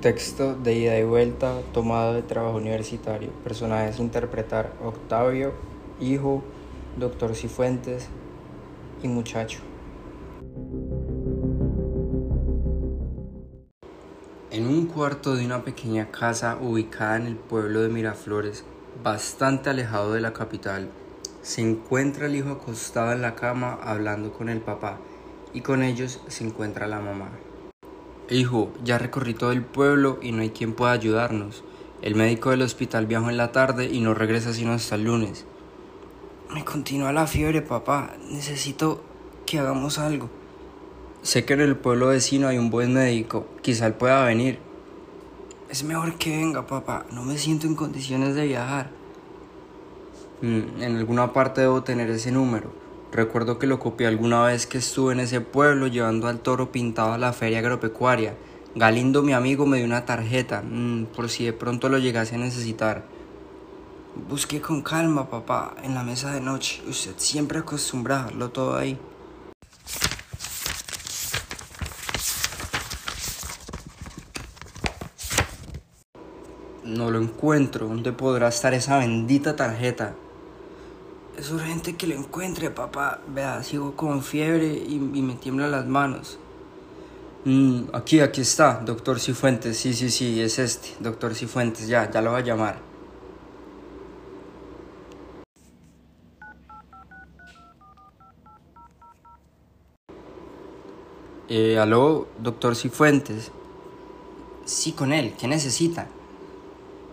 Texto de ida y vuelta tomado de trabajo universitario. Personajes interpretar Octavio, hijo, doctor Cifuentes y muchacho. En un cuarto de una pequeña casa ubicada en el pueblo de Miraflores, bastante alejado de la capital, se encuentra el hijo acostado en la cama hablando con el papá y con ellos se encuentra la mamá. Hijo, ya recorrí todo el pueblo y no hay quien pueda ayudarnos. El médico del hospital viajó en la tarde y no regresa sino hasta el lunes. Me continúa la fiebre, papá. Necesito que hagamos algo. Sé que en el pueblo vecino hay un buen médico. Quizá él pueda venir. Es mejor que venga, papá. No me siento en condiciones de viajar. Mm, en alguna parte debo tener ese número. Recuerdo que lo copié alguna vez que estuve en ese pueblo llevando al toro pintado a la feria agropecuaria. Galindo, mi amigo, me dio una tarjeta, mm, por si de pronto lo llegase a necesitar. Busqué con calma, papá, en la mesa de noche. Usted siempre acostumbra a dejarlo todo ahí. No lo encuentro. ¿Dónde podrá estar esa bendita tarjeta? Es urgente que lo encuentre, papá. Vea, sigo con fiebre y, me tiemblan las manos. Mm, aquí, aquí está, doctor Cifuentes. Sí, sí, sí, es este, doctor Cifuentes. Ya, ya lo voy a llamar. Eh, aló, doctor Cifuentes. Sí, con él. ¿Qué necesita?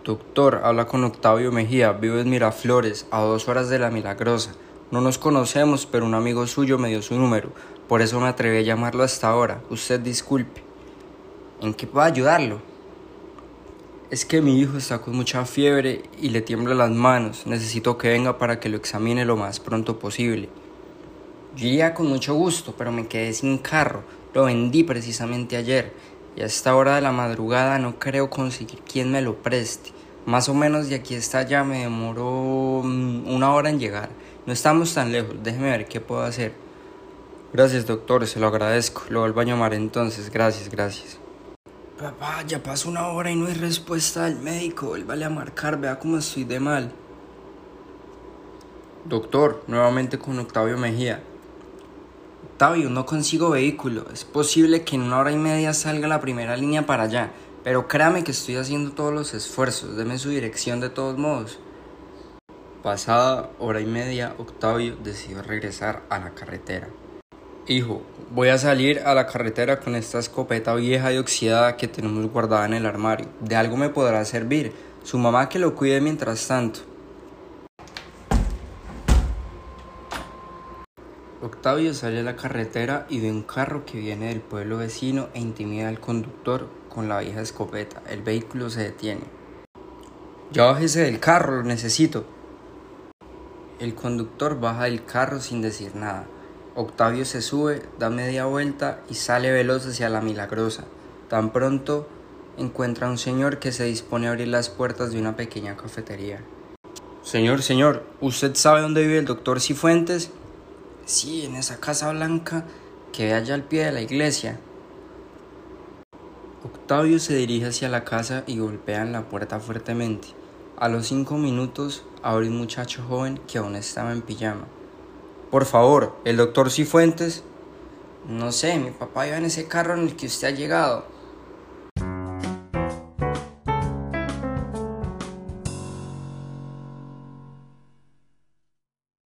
Doctor, habla con Octavio Mejía, vivo en Miraflores, a dos horas de la Milagrosa. No nos conocemos, pero un amigo suyo me dio su número, por eso me atreví a llamarlo hasta ahora. Usted disculpe. ¿En qué puedo ayudarlo? Es que mi hijo está con mucha fiebre y le tiembla las manos. Necesito que venga para que lo examine lo más pronto posible. Yo iría con mucho gusto, pero me quedé sin carro. Lo vendí precisamente ayer y a esta hora de la madrugada no creo conseguir quien me lo preste. Más o menos de aquí hasta allá me demoró mm, una hora en llegar. No estamos tan lejos, déjeme ver qué puedo hacer. Gracias, doctor, se lo agradezco. Lo vuelvo a llamar entonces. Gracias, gracias. Papá, ya pasó una hora y no hay respuesta del médico. Él vale a marcar, vea cómo estoy de mal. Doctor, nuevamente con Octavio Mejía. Octavio, no consigo vehículo. Es posible que en una hora y media salga la primera línea para allá. Pero créame que estoy haciendo todos los esfuerzos. Deme su dirección de todos modos. Pasada hora y media, Octavio decidió regresar a la carretera. Hijo, voy a salir a la carretera con esta escopeta vieja y oxidada que tenemos guardada en el armario. De algo me podrá servir. Su mamá que lo cuide mientras tanto. Octavio sale a la carretera y ve un carro que viene del pueblo vecino e intimida al conductor con la vieja escopeta. El vehículo se detiene. Ya bájese del carro, lo necesito. El conductor baja del carro sin decir nada. Octavio se sube, da media vuelta y sale veloz hacia la milagrosa. Tan pronto encuentra a un señor que se dispone a abrir las puertas de una pequeña cafetería. Señor, señor, ¿usted sabe dónde vive el doctor Cifuentes? Sí, en esa casa blanca que ve allá al pie de la iglesia. Octavio se dirige hacia la casa y golpea en la puerta fuertemente. A los cinco minutos abre un muchacho joven que aún estaba en pijama. Por favor, ¿el doctor Cifuentes? No sé, mi papá iba en ese carro en el que usted ha llegado.